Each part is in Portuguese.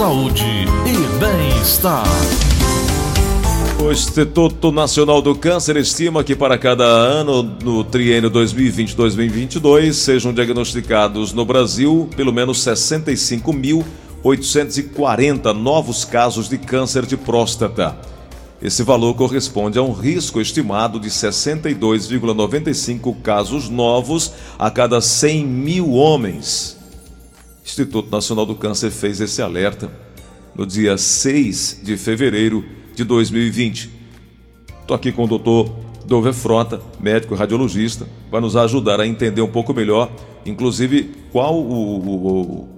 saúde e bem-estar. O Instituto Nacional do Câncer estima que para cada ano, no triênio 2020-2022, sejam diagnosticados no Brasil pelo menos 65.840 novos casos de câncer de próstata. Esse valor corresponde a um risco estimado de 62,95 casos novos a cada 100 mil homens. Instituto Nacional do Câncer fez esse alerta no dia 6 de fevereiro de 2020. Estou aqui com o doutor Dover Frota, médico radiologista, vai nos ajudar a entender um pouco melhor, inclusive qual o, o,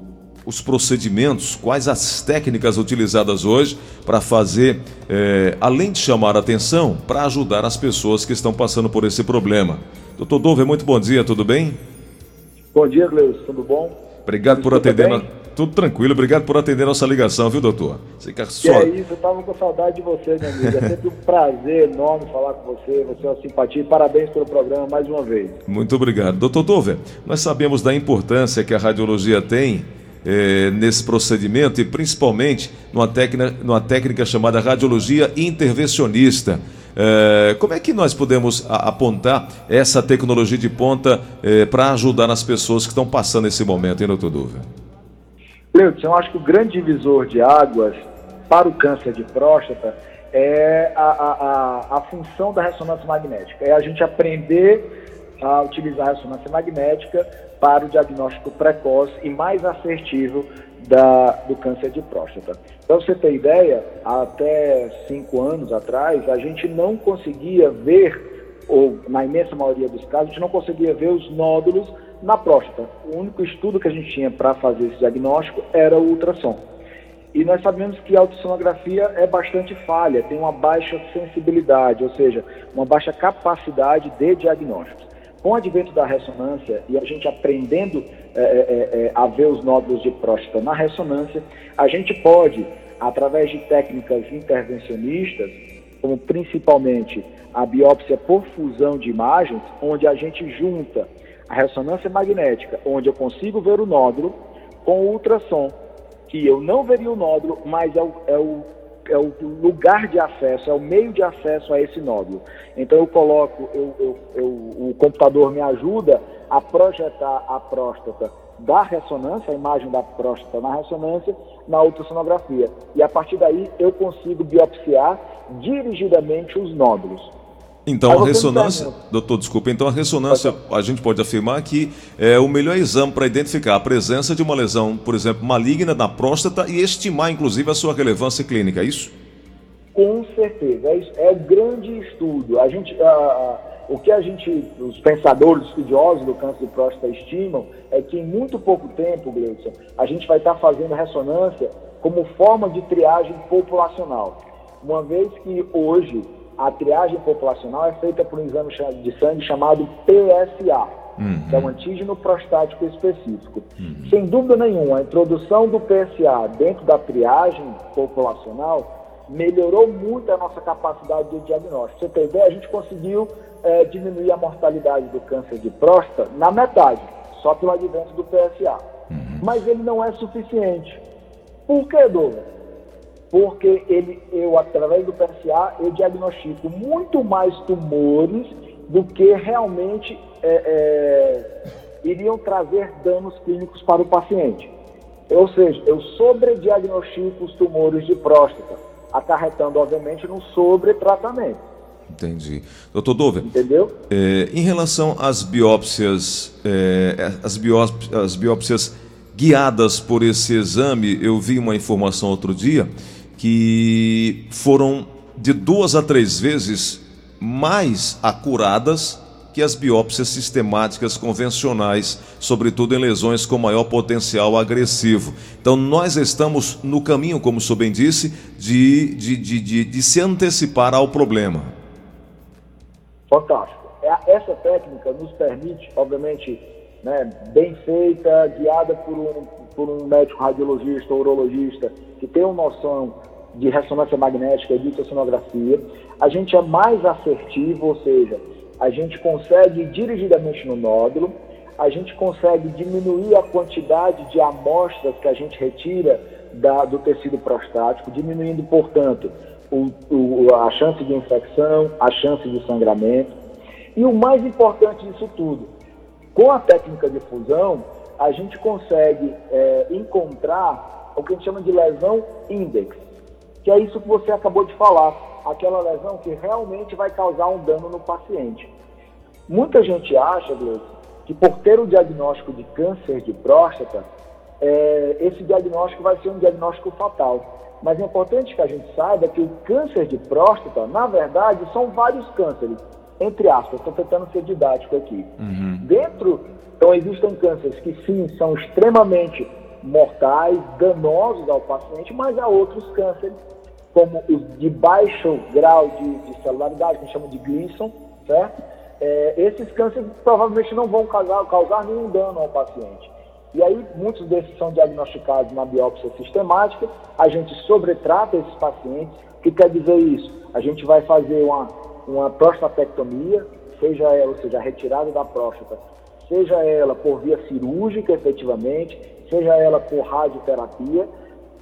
os procedimentos, quais as técnicas utilizadas hoje para fazer, é, além de chamar atenção, para ajudar as pessoas que estão passando por esse problema. Doutor Dover, muito bom dia, tudo bem? Bom dia, Gleus, tudo bom? Obrigado por atender. Tudo tranquilo, obrigado por atender nossa ligação, viu, doutor? Você quer só... é isso, eu estava com saudade de você, meu amigo. É sempre um prazer enorme falar com você, você é uma simpatia. Parabéns pelo programa mais uma vez. Muito obrigado. Doutor Dover, nós sabemos da importância que a radiologia tem é, nesse procedimento e principalmente numa técnica, numa técnica chamada radiologia intervencionista. É, como é que nós podemos apontar essa tecnologia de ponta é, para ajudar as pessoas que estão passando esse momento, hein, doutor Duva? Leudson, eu acho que o grande divisor de águas para o câncer de próstata é a, a, a, a função da ressonância magnética. É a gente aprender a utilizar a ressonância magnética para o diagnóstico precoce e mais assertivo da, do câncer de próstata. Para você ter ideia, até cinco anos atrás, a gente não conseguia ver, ou na imensa maioria dos casos, a gente não conseguia ver os nódulos na próstata. O único estudo que a gente tinha para fazer esse diagnóstico era o ultrassom. E nós sabemos que a ultrassonografia é bastante falha, tem uma baixa sensibilidade, ou seja, uma baixa capacidade de diagnósticos. Com o advento da ressonância e a gente aprendendo é, é, a ver os nódulos de próstata na ressonância, a gente pode, através de técnicas intervencionistas, como principalmente a biópsia por fusão de imagens, onde a gente junta a ressonância magnética, onde eu consigo ver o nódulo, com o ultrassom, que eu não veria o nódulo, mas é o, é o é o lugar de acesso, é o meio de acesso a esse nódulo. Então eu coloco, eu, eu, eu, o computador me ajuda a projetar a próstata da ressonância, a imagem da próstata na ressonância, na ultrassonografia. E a partir daí eu consigo biopsiar dirigidamente os nódulos. Então a ressonância, doutor, desculpa, então a ressonância, a gente pode afirmar que é o melhor exame para identificar a presença de uma lesão, por exemplo, maligna na próstata e estimar, inclusive, a sua relevância clínica, é isso? Com certeza, é, é grande estudo. A gente, o que a gente, os pensadores, estudiosos do câncer de próstata estimam é que em muito pouco tempo, Gleison, a gente vai estar fazendo ressonância como forma de triagem populacional. Uma vez que hoje a triagem populacional é feita por um exame de sangue chamado PSA, uhum. que é um antígeno prostático específico. Uhum. Sem dúvida nenhuma, a introdução do PSA dentro da triagem populacional melhorou muito a nossa capacidade de diagnóstico. Você tem ideia? A gente conseguiu é, diminuir a mortalidade do câncer de próstata na metade, só pelo advento do PSA. Uhum. Mas ele não é suficiente. Por que, Douglas? Porque ele, eu, através do PSA, eu diagnostico muito mais tumores do que realmente é, é, iriam trazer danos clínicos para o paciente. Ou seja, eu sobrediagnostico os tumores de próstata, acarretando, obviamente, no sobretratamento. Entendi. Doutor Dover, Entendeu? É, em relação às biópsias, é, as, biópsias, as biópsias guiadas por esse exame, eu vi uma informação outro dia que foram de duas a três vezes mais acuradas que as biópsias sistemáticas convencionais, sobretudo em lesões com maior potencial agressivo. Então, nós estamos no caminho, como o bem disse, de, de, de, de, de se antecipar ao problema. Fantástico. É, essa técnica nos permite, obviamente, né, bem feita, guiada por um, por um médico radiologista, urologista, que tem uma noção de ressonância magnética e de ultrassonografia, a gente é mais assertivo, ou seja, a gente consegue dirigidamente no nódulo, a gente consegue diminuir a quantidade de amostras que a gente retira da, do tecido prostático, diminuindo, portanto, o, o, a chance de infecção, a chance de sangramento. E o mais importante disso tudo, com a técnica de fusão, a gente consegue é, encontrar o que a gente chama de lesão index, que é isso que você acabou de falar, aquela lesão que realmente vai causar um dano no paciente. Muita gente acha, Gleice, que por ter o diagnóstico de câncer de próstata, é, esse diagnóstico vai ser um diagnóstico fatal. Mas é importante que a gente saiba que o câncer de próstata, na verdade, são vários cânceres, entre aspas, estou tentando ser didático aqui. Uhum. Dentro, então existem cânceres que sim, são extremamente mortais, danosos ao paciente, mas há outros cânceres, como os de baixo grau de, de celularidade, que a gente chama de Gleason, certo? É, esses cânceres provavelmente não vão causar, causar nenhum dano ao paciente. E aí, muitos desses são diagnosticados na biópsia sistemática, a gente sobretrata esses pacientes. O que quer dizer isso? A gente vai fazer uma, uma prostatectomia, seja ela, ou seja, a retirada da próstata, seja ela por via cirúrgica, efetivamente, seja ela por radioterapia,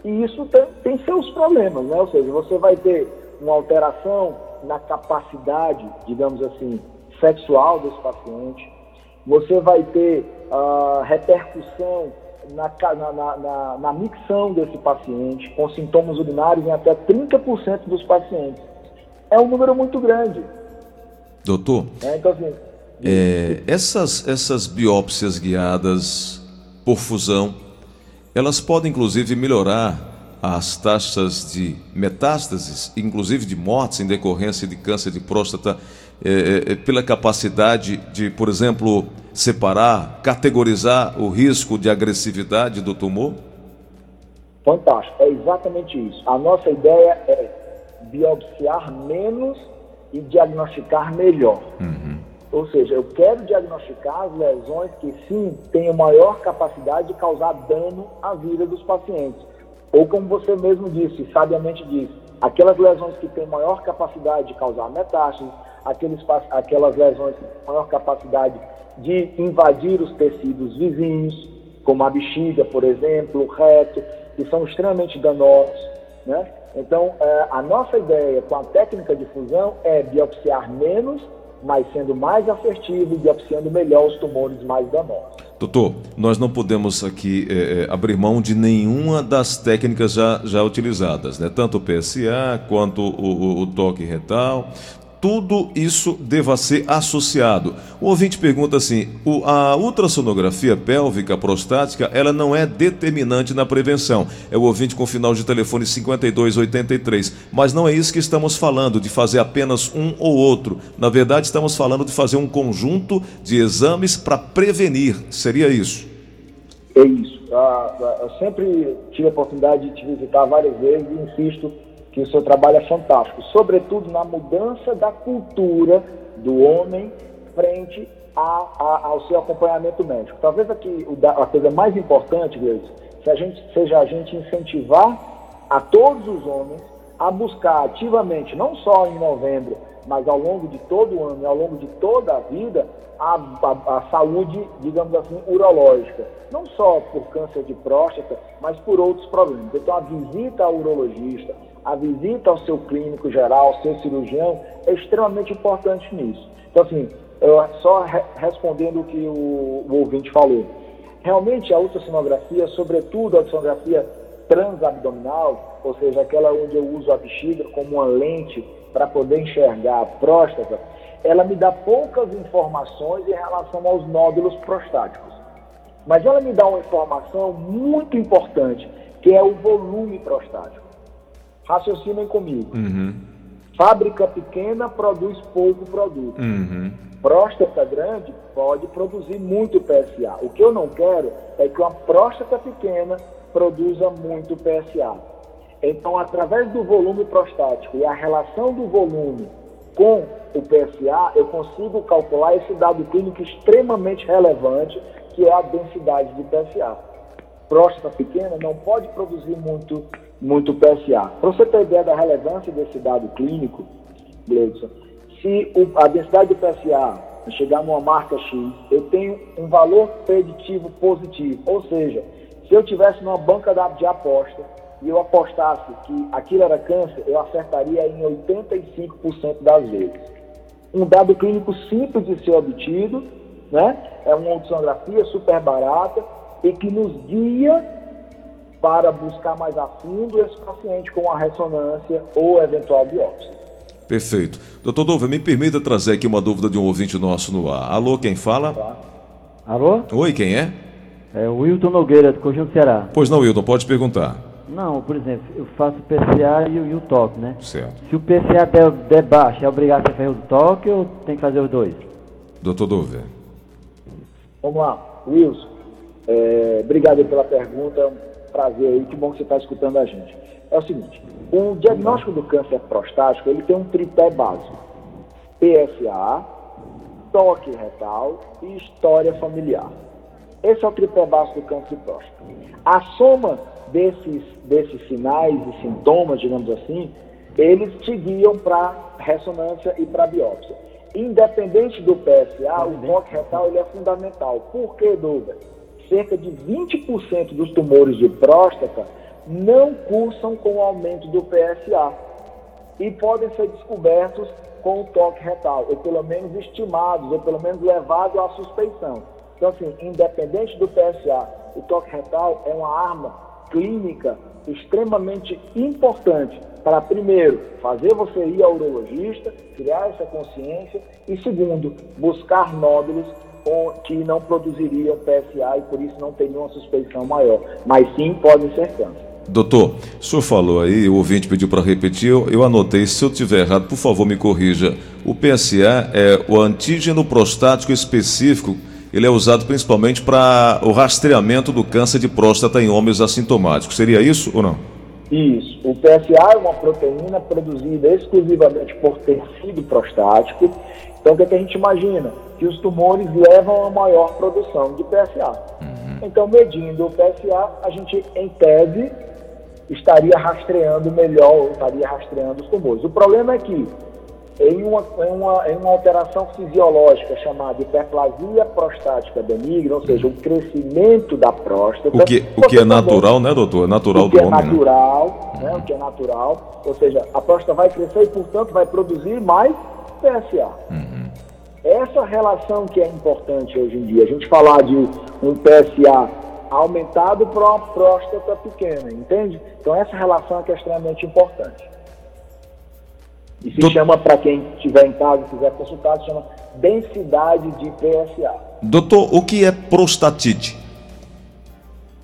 e isso tem, tem seus problemas, né? Ou seja, você vai ter uma alteração na capacidade, digamos assim, sexual desse paciente, você vai ter uh, repercussão na, na, na, na, micção desse paciente, com sintomas urinários em até 30% dos pacientes. É um número muito grande. Doutor, é, então, assim, é, essas, essas biópsias guiadas por fusão, elas podem inclusive melhorar as taxas de metástases, inclusive de mortes em decorrência de câncer de próstata é, é, pela capacidade de, por exemplo, separar, categorizar o risco de agressividade do tumor? Fantástico, é exatamente isso. A nossa ideia é biopsiar menos e diagnosticar melhor. Uhum. Ou seja, eu quero diagnosticar as lesões que sim têm maior capacidade de causar dano à vida dos pacientes. Ou como você mesmo disse, sabiamente disse, aquelas lesões que têm maior capacidade de causar metástases, aqueles, aquelas lesões com maior capacidade de invadir os tecidos vizinhos, como a bexiga, por exemplo, o reto, que são extremamente danosos. Né? Então, é, a nossa ideia com a técnica de fusão é biopsiar menos, mas sendo mais assertivo e biopsiando melhor os tumores mais danosos. Doutor, nós não podemos aqui é, abrir mão de nenhuma das técnicas já, já utilizadas, né? tanto o PSA quanto o, o, o toque retal, tudo isso deva ser associado. O ouvinte pergunta assim: a ultrassonografia pélvica prostática ela não é determinante na prevenção. É o ouvinte com final de telefone 5283. Mas não é isso que estamos falando, de fazer apenas um ou outro. Na verdade, estamos falando de fazer um conjunto de exames para prevenir. Seria isso? É isso. Ah, ah, eu sempre tive a oportunidade de te visitar várias vezes e insisto que o seu trabalho é fantástico, sobretudo na mudança da cultura do homem frente a, a, ao seu acompanhamento médico. Talvez aqui a coisa mais importante, Deus, se a gente, seja a gente incentivar a todos os homens a buscar ativamente, não só em novembro, mas ao longo de todo o ano e ao longo de toda a vida, a, a, a, saúde, digamos assim, urológica. Não só por câncer de próstata, mas por outros problemas. Então, a visita ao urologista, a visita ao seu clínico geral, ao seu cirurgião, é extremamente importante nisso. Então, assim, eu, só re respondendo o que o, o ouvinte falou. Realmente, a ultrassonografia, sobretudo a ultrassonografia transabdominal, ou seja, aquela onde eu uso a bexiga como uma lente para poder enxergar a próstata, ela me dá poucas informações em relação aos nódulos prostáticos. Mas ela me dá uma informação muito importante, que é o volume prostático. Raciocinem comigo. Uhum. Fábrica pequena produz pouco produto. Uhum. Próstata grande pode produzir muito PSA. O que eu não quero é que uma próstata pequena produza muito PSA. Então, através do volume prostático e a relação do volume com o PSA, eu consigo calcular esse dado clínico extremamente relevante, que é a densidade de PSA. Próstata pequena não pode produzir muito muito PSA. Para você ter ideia da relevância desse dado clínico, Gleudson, se o, a densidade de PSA chegar numa marca X, eu tenho um valor preditivo positivo. Ou seja, se eu tivesse numa banca de aposta e eu apostasse que aquilo era câncer, eu acertaria em 85% das vezes. Um dado clínico simples de ser obtido, né? É uma ultrassonografia super barata e que nos guia para buscar mais a fundo esse paciente com a ressonância ou eventual biópsia. Perfeito. Doutor Dova, me permita trazer aqui uma dúvida de um ouvinte nosso no ar. Alô, quem fala? Tá? Alô? Oi, quem é? É o Wilton Nogueira, do Conjunto Ceará. Pois não, Wilton, pode perguntar. Não, por exemplo, eu faço o PCA e o, e o toque, né? Certo. Se o PCA der, der baixo, é obrigado a fazer o toque ou tem que fazer os dois? Doutor Dova. Vamos lá, Wilson. É, obrigado pela pergunta, prazer aí, que bom que você está escutando a gente. É o seguinte, o diagnóstico do câncer prostático, ele tem um tripé básico. PSA, toque retal e história familiar. Esse é o tripé básico do câncer de próstata. A soma desses, desses sinais e sintomas, digamos assim, eles te guiam para ressonância e para biópsia. Independente do PSA, o toque retal ele é fundamental. Por que, Duda? Cerca de 20% dos tumores de próstata não cursam com o aumento do PSA e podem ser descobertos com o toque retal, ou pelo menos estimados, ou pelo menos levados à suspeição. Então, assim, independente do PSA, o toque retal é uma arma clínica extremamente importante para, primeiro, fazer você ir ao urologista, criar essa consciência, e, segundo, buscar nódulos que não produziriam PSA e por isso não teriam uma suspeição maior, mas sim podem ser câncer. Doutor, o senhor falou aí, o ouvinte pediu para repetir, eu, eu, anotei, se eu tiver errado, por favor me corrija. O PSA é o antígeno prostático específico, ele é usado principalmente para o rastreamento do câncer de próstata em homens assintomáticos. Seria isso ou não? Isso. O PSA é uma proteína produzida exclusivamente por tecido prostático. Então, o que, é que a gente imagina? Que os tumores levam a maior produção de PSA. Uhum. Então, medindo o PSA, a gente, em tese, estaria rastreando melhor, estaria rastreando os tumores. O problema é que em uma, em uma, em uma alteração fisiológica chamada hiperplasia prostática benigna, ou seja, o crescimento da próstata. O que, o que é natural, né, doutor? É natural do é homem. É natural, né? né? O que é natural. Ou seja, a próstata vai crescer e, portanto, vai produzir mais PSA. Uhum. Essa relação que é importante hoje em dia, a gente falar de um PSA aumentado para uma próstata pequena, entende? Então essa relação é, que é extremamente importante. E se chama, para quem estiver em casa e quiser consultar, se chama densidade de PSA. Doutor, o que é prostatite?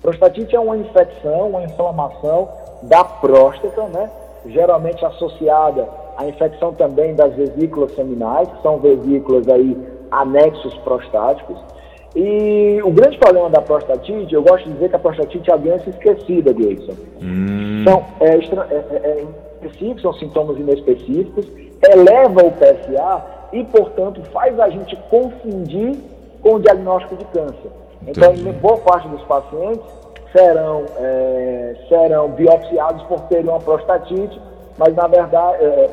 Prostatite é uma infecção, uma inflamação da próstata, né? geralmente associada à infecção também das vesículas seminais, que são vesículas aí anexos prostáticos. E o grande problema da prostatite, eu gosto de dizer que a prostatite é a doença esquecida, Gleison. Hum. São é, é, é, específicos, são sintomas inespecíficos, eleva o PSA e, portanto, faz a gente confundir com o diagnóstico de câncer. Então, em boa parte dos pacientes serão, é, serão biopsiados por terem uma prostatite, mas na verdade, é,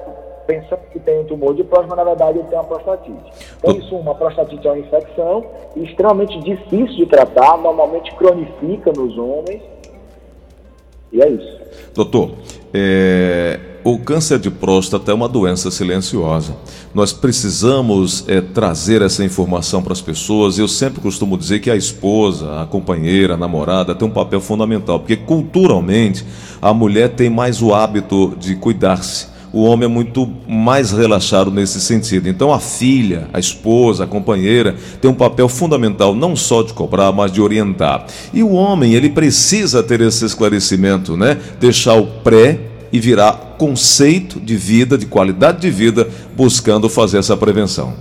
pensa que tem um tumor de próstata, mas na verdade ele tem uma prostatite. Então, isso, uma prostatite é uma infecção extremamente difícil de tratar, normalmente cronifica nos homens. E é isso. Doutor, é, o câncer de próstata é uma doença silenciosa. Nós precisamos é, trazer essa informação para as pessoas. Eu sempre costumo dizer que a esposa, a companheira, a namorada tem um papel fundamental, porque culturalmente a mulher tem mais o hábito de cuidar-se o homem é muito mais relaxado nesse sentido. Então a filha, a esposa, a companheira tem um papel fundamental não só de cobrar, mas de orientar. E o homem, ele precisa ter esse esclarecimento, né? Deixar o pré e virar conceito de vida, de qualidade de vida, buscando fazer essa prevenção.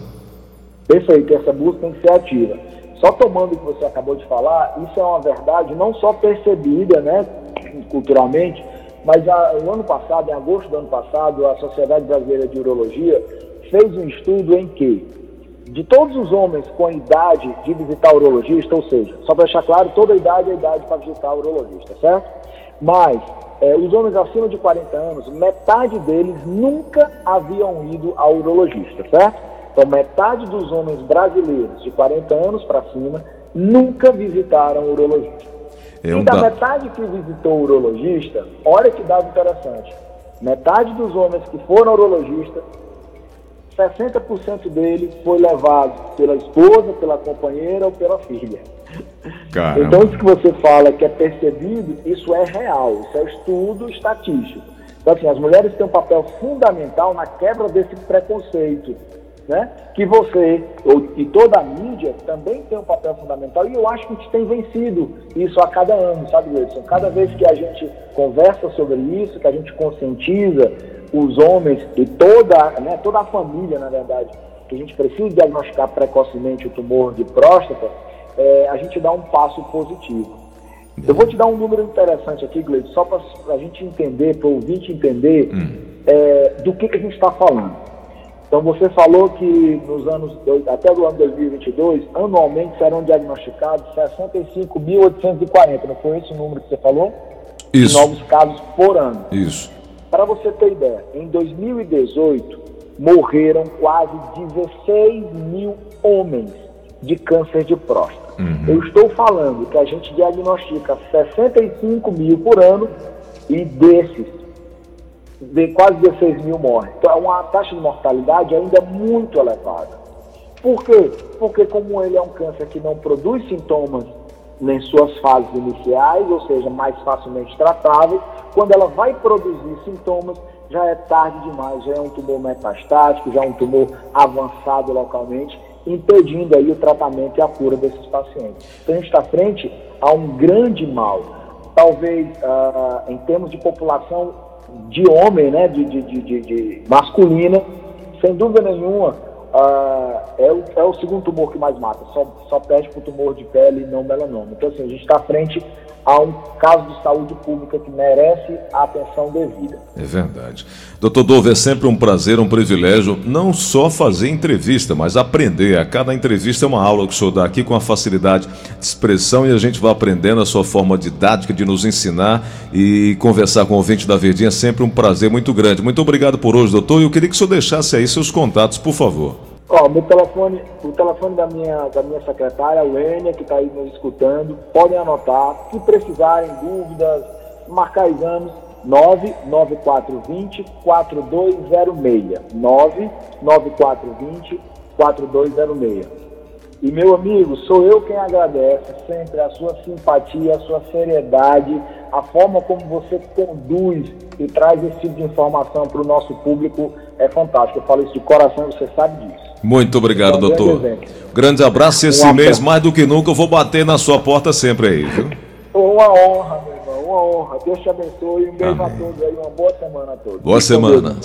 Perfeito, essa busca tem que ser ativa. Só tomando o que você acabou de falar, isso é uma verdade não só percebida, né, culturalmente, mas a, o ano passado, em agosto do ano passado, a Sociedade Brasileira de Urologia fez um estudo em que, de todos os homens com idade de visitar urologista, ou seja, só para deixar claro, toda idade é idade para visitar urologista, certo? Mas é, os homens acima de 40 anos, metade deles nunca haviam ido ao urologista, certo? Então, metade dos homens brasileiros de 40 anos para cima nunca visitaram urologista. É e um da metade que visitou o urologista, olha que dado interessante. Metade dos homens que foram ao urologista, 60% deles foi levado pela esposa, pela companheira ou pela filha. Caramba. Então, isso que você fala que é percebido, isso é real, isso é estudo estatístico. Então, assim, as mulheres têm um papel fundamental na quebra desse preconceito, né? Que você ou, e toda a mídia também tem um papel fundamental e eu acho que a gente tem vencido isso a cada ano, sabe, Wilson? Cada vez que a gente conversa sobre isso, que a gente conscientiza os homens e toda, né, toda a família, na verdade, que a gente precisa diagnosticar precocemente o tumor de próstata, é, a gente dá um passo positivo. Eu vou te dar um número interessante aqui, Gleide, só para a gente entender, para o ouvinte entender é, do que, que a gente está falando. Então, você falou que nos anos, até o ano 2022, anualmente serão diagnosticados 65.840, não foi esse o número que você falou? Isso. Novos casos por ano. Isso. Para você ter ideia, em 2018 morreram quase 16 mil homens de câncer de próstata. Eu estou falando que a gente diagnostica 65 mil por ano e desses, de quase 16 mil morrem. Então é uma taxa de mortalidade ainda muito elevada. Por quê? Porque como ele é um câncer que não produz sintomas em suas fases iniciais, ou seja, mais facilmente tratável, quando ela vai produzir sintomas, já é tarde demais, já é um tumor metastático, já é um tumor avançado localmente, impedindo aí o tratamento e a cura desses pacientes. Então a gente está frente a um grande mal. Talvez ah, em termos de população de homem, né, de, de, de, de- masculina, sem dúvida nenhuma, ah, é, o, é o segundo tumor que mais mata, só, só perde para o tumor de pele e não melanoma. Então, assim, a gente está frente a um caso de saúde pública que merece a atenção devida. É verdade. Doutor Dove, é sempre um prazer, um privilégio, não só fazer entrevista, mas aprender. A cada entrevista é uma aula que o senhor dá aqui com a facilidade de expressão e a gente vai aprendendo a sua forma didática de nos ensinar e conversar com o ouvinte da Verdinha é sempre um prazer muito grande. Muito obrigado por hoje, doutor. E eu queria que o senhor deixasse aí seus contatos, por favor. Ó, meu telefone, o telefone da minha, da minha secretária, a Wênia, que está aí nos escutando, podem anotar. Se precisarem, dúvidas, marcar exames, 99420 4206. 99420 4206. E meu amigo, sou eu quem agradece sempre a sua simpatia, a sua seriedade, a forma como você conduz e traz esse tipo de informação para o nosso público é fantástico. Eu falo isso de coração, você sabe disso. Muito obrigado, grande doutor. exemplo. Grande abraço. Esse Um mês, mais do que nunca, eu vou bater na sua porta sempre aí, viu? Uma honra, meu irmão, uma honra. Deus te abençoe. Um beijo Amém. a todos aí, uma boa semana a todos. Boa semana.